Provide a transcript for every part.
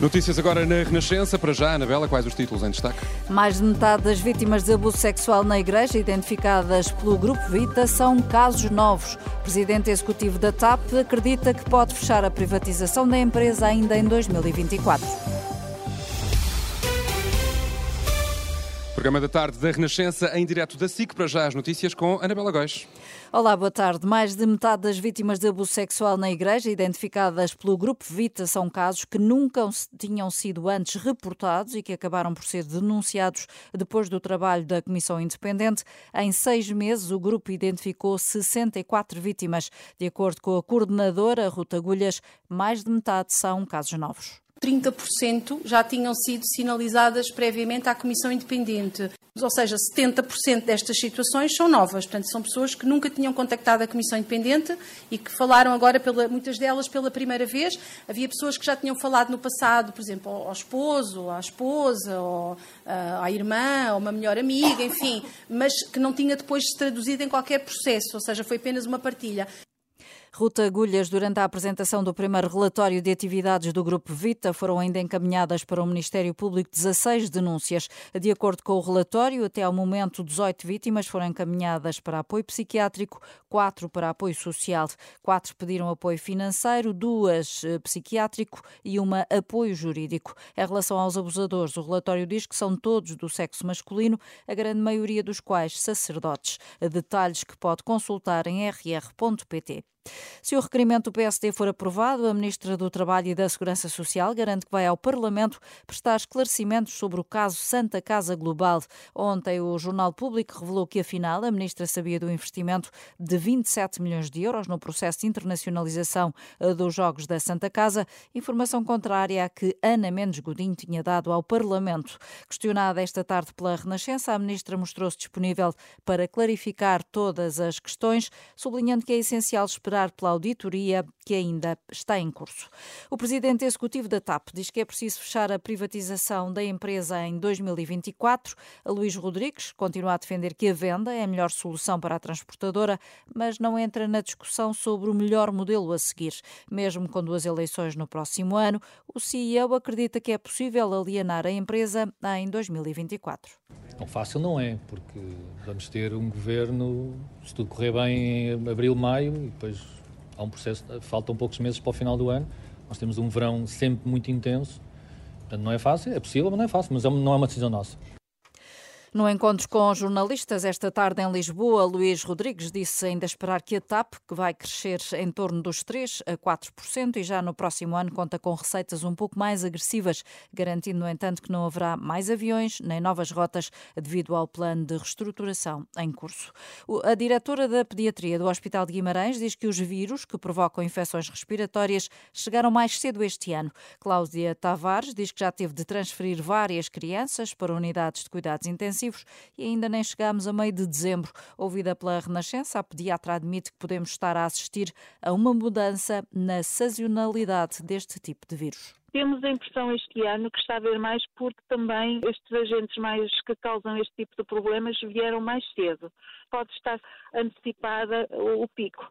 Notícias agora na Renascença. Para já, Anabela, quais os títulos em destaque? Mais de metade das vítimas de abuso sexual na Igreja, identificadas pelo Grupo Vita, são casos novos. O presidente executivo da TAP acredita que pode fechar a privatização da empresa ainda em 2024. Programa da tarde da Renascença, em direto da SIC. Para já, as notícias com Anabela Góis. Olá, boa tarde. Mais de metade das vítimas de abuso sexual na Igreja, identificadas pelo Grupo Vita, são casos que nunca tinham sido antes reportados e que acabaram por ser denunciados depois do trabalho da Comissão Independente. Em seis meses, o grupo identificou 64 vítimas. De acordo com a coordenadora Ruta Agulhas, mais de metade são casos novos. 30% já tinham sido sinalizadas previamente à Comissão Independente. Ou seja, 70% destas situações são novas. Portanto, são pessoas que nunca tinham contactado a Comissão Independente e que falaram agora, pela, muitas delas, pela primeira vez. Havia pessoas que já tinham falado no passado, por exemplo, ao esposo, à esposa, ou, ah, à irmã, ou uma melhor amiga, enfim, mas que não tinha depois se traduzido em qualquer processo, ou seja, foi apenas uma partilha. Ruta Agulhas, durante a apresentação do primeiro relatório de atividades do Grupo Vita, foram ainda encaminhadas para o Ministério Público 16 denúncias. De acordo com o relatório, até ao momento, 18 vítimas foram encaminhadas para apoio psiquiátrico, 4 para apoio social, 4 pediram apoio financeiro, 2 eh, psiquiátrico e uma apoio jurídico. Em relação aos abusadores, o relatório diz que são todos do sexo masculino, a grande maioria dos quais sacerdotes. Detalhes que pode consultar em rr.pt. Se o requerimento do PSD for aprovado, a Ministra do Trabalho e da Segurança Social garante que vai ao Parlamento prestar esclarecimentos sobre o caso Santa Casa Global. Ontem, o Jornal Público revelou que, afinal, a Ministra sabia do investimento de 27 milhões de euros no processo de internacionalização eh, dos Jogos da Santa Casa, informação contrária à que Ana Mendes Godinho tinha dado ao Parlamento. Questionada esta tarde pela Renascença, a Ministra mostrou-se disponível para clarificar todas as questões, sublinhando que é essencial esperar esperar pela auditoria que ainda está em curso. O presidente executivo da TAP diz que é preciso fechar a privatização da empresa em 2024. A Luís Rodrigues continua a defender que a venda é a melhor solução para a transportadora, mas não entra na discussão sobre o melhor modelo a seguir. Mesmo com duas eleições no próximo ano, o CEO acredita que é possível alienar a empresa em 2024. Tão fácil não é, porque vamos ter um governo, se tudo correr bem, em abril, maio, e depois há um processo, faltam poucos meses para o final do ano. Nós temos um verão sempre muito intenso, portanto não é fácil, é possível, mas não é fácil, mas é não é uma decisão nossa. No encontro com jornalistas esta tarde em Lisboa, Luís Rodrigues disse ainda esperar que a TAP, que vai crescer em torno dos 3 a 4% e já no próximo ano conta com receitas um pouco mais agressivas, garantindo, no entanto, que não haverá mais aviões nem novas rotas devido ao plano de reestruturação em curso. A diretora da pediatria do Hospital de Guimarães diz que os vírus que provocam infecções respiratórias chegaram mais cedo este ano. Cláudia Tavares diz que já teve de transferir várias crianças para unidades de cuidados intensivos e ainda nem chegámos a meio de dezembro. Ouvida pela Renascença, a pediatra admite que podemos estar a assistir a uma mudança na sazonalidade deste tipo de vírus. Temos a impressão este ano que está a haver mais porque também estes agentes mais que causam este tipo de problemas vieram mais cedo. Pode estar antecipada o pico.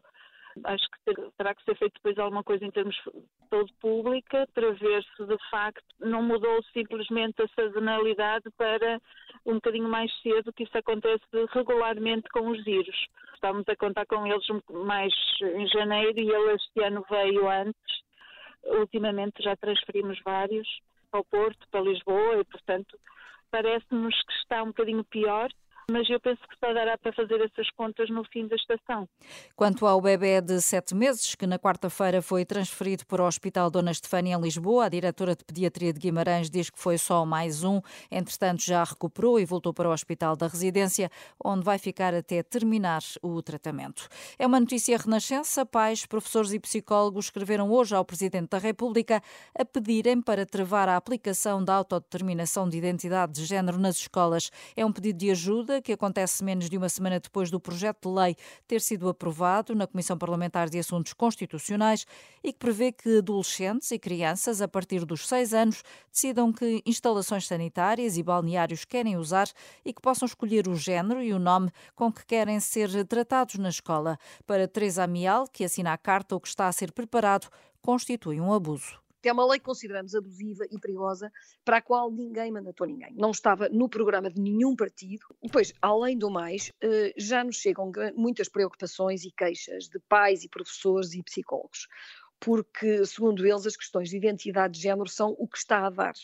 Acho que terá que ser feito depois alguma coisa em termos de saúde pública para ver se de facto não mudou simplesmente a sazonalidade para um bocadinho mais cedo, que isso acontece regularmente com os vírus. Estamos a contar com eles mais em janeiro e ele este ano veio antes. Ultimamente já transferimos vários para o Porto, para Lisboa e, portanto, parece-nos que está um bocadinho pior mas eu penso que só dará para fazer essas contas no fim da estação. Quanto ao bebê de sete meses, que na quarta-feira foi transferido para o Hospital Dona Estefânia em Lisboa, a diretora de Pediatria de Guimarães diz que foi só mais um, entretanto já recuperou e voltou para o Hospital da Residência, onde vai ficar até terminar o tratamento. É uma notícia renascença. Pais, professores e psicólogos escreveram hoje ao Presidente da República a pedirem para travar a aplicação da autodeterminação de identidade de género nas escolas. É um pedido de ajuda medida que acontece menos de uma semana depois do projeto de lei ter sido aprovado na Comissão Parlamentar de Assuntos Constitucionais e que prevê que adolescentes e crianças a partir dos seis anos decidam que instalações sanitárias e balneários querem usar e que possam escolher o género e o nome com que querem ser tratados na escola. Para Teresa Amial, que assina a carta ou que está a ser preparado, constitui um abuso é uma lei que consideramos abusiva e perigosa, para a qual ninguém mandatou ninguém. Não estava no programa de nenhum partido. Depois, além do mais, eh, já nos chegam muitas preocupações e queixas de pais e professores e psicólogos, porque, segundo eles, as questões de identidade de género são o que está a dar.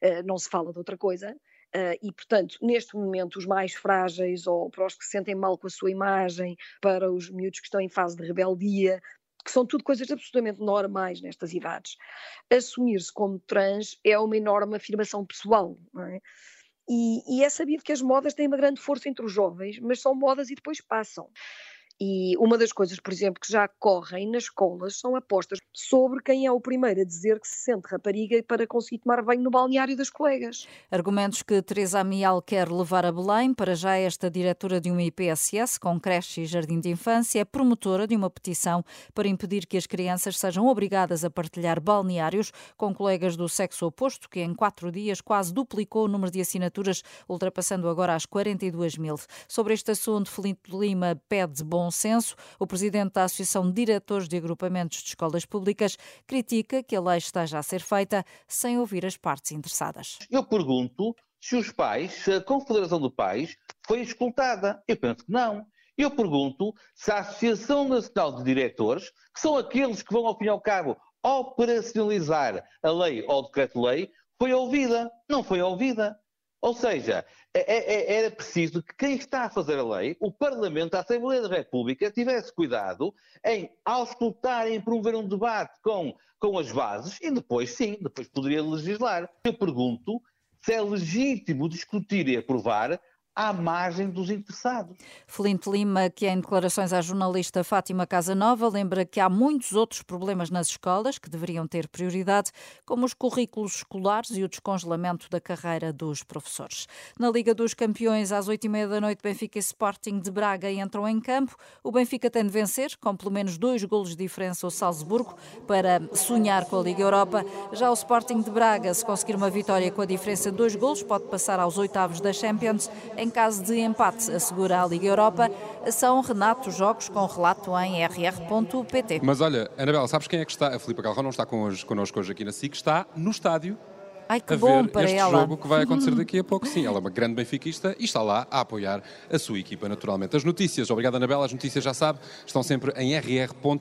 Eh, não se fala de outra coisa. Uh, e, portanto, neste momento, os mais frágeis ou para os que se sentem mal com a sua imagem, para os miúdos que estão em fase de rebeldia, que são tudo coisas absolutamente normais nestas idades. Assumir-se como trans é uma enorme afirmação pessoal, não é? E, e é sabido que as modas têm uma grande força entre os jovens, mas são modas e depois passam. E uma das coisas, por exemplo, que já correm nas escolas são apostas sobre quem é o primeiro a dizer que se sente rapariga para conseguir tomar banho no balneário das colegas. Argumentos que Teresa Amial quer levar a Belém. Para já, esta diretora de uma IPSS com creche e jardim de infância é promotora de uma petição para impedir que as crianças sejam obrigadas a partilhar balneários com colegas do sexo oposto, que em quatro dias quase duplicou o número de assinaturas, ultrapassando agora as 42 mil. Sobre este assunto, Felipe Lima pede bom bom senso. O presidente da Associação de Diretores de Agrupamentos de Escolas Públicas critica que a lei esteja a ser feita sem ouvir as partes interessadas. Eu pergunto se os pais, se a Confederação de Pais foi escutada. Eu penso que não. Eu pergunto se a Associação Nacional de Diretores, que são aqueles que vão, ao fim e ao cabo, operacionalizar a lei ou o decreto-lei, foi ouvida. Não foi ouvida. Ou seja, é, é, é, era preciso que quem está a fazer a lei, o Parlamento, a Assembleia da República, tivesse cuidado em auscultar, em promover um debate com, com as bases e depois, sim, depois poderia legislar. Eu pergunto se é legítimo discutir e aprovar à margem dos interessados. Flint Lima, que em declarações à jornalista Fátima Casanova, lembra que há muitos outros problemas nas escolas que deveriam ter prioridade, como os currículos escolares e o descongelamento da carreira dos professores. Na Liga dos Campeões, às oito e meia da noite, Benfica e Sporting de Braga entram em campo. O Benfica tem de vencer, com pelo menos dois golos de diferença, o Salzburgo, para sonhar com a Liga Europa. Já o Sporting de Braga, se conseguir uma vitória com a diferença de dois golos, pode passar aos oitavos da Champions. Em caso de empate, assegura a Liga Europa. São Renato Jogos com relato em rr.pt. Mas olha, Anabela, sabes quem é que está? A Filipe Galrão não está connosco hoje aqui na SIC, está no estádio Ai, que a bom ver para este ela. jogo que vai acontecer daqui a pouco. Sim, ela é uma grande benfiquista e está lá a apoiar a sua equipa, naturalmente. As notícias, obrigado Anabela, as notícias já sabe, estão sempre em rr.pt.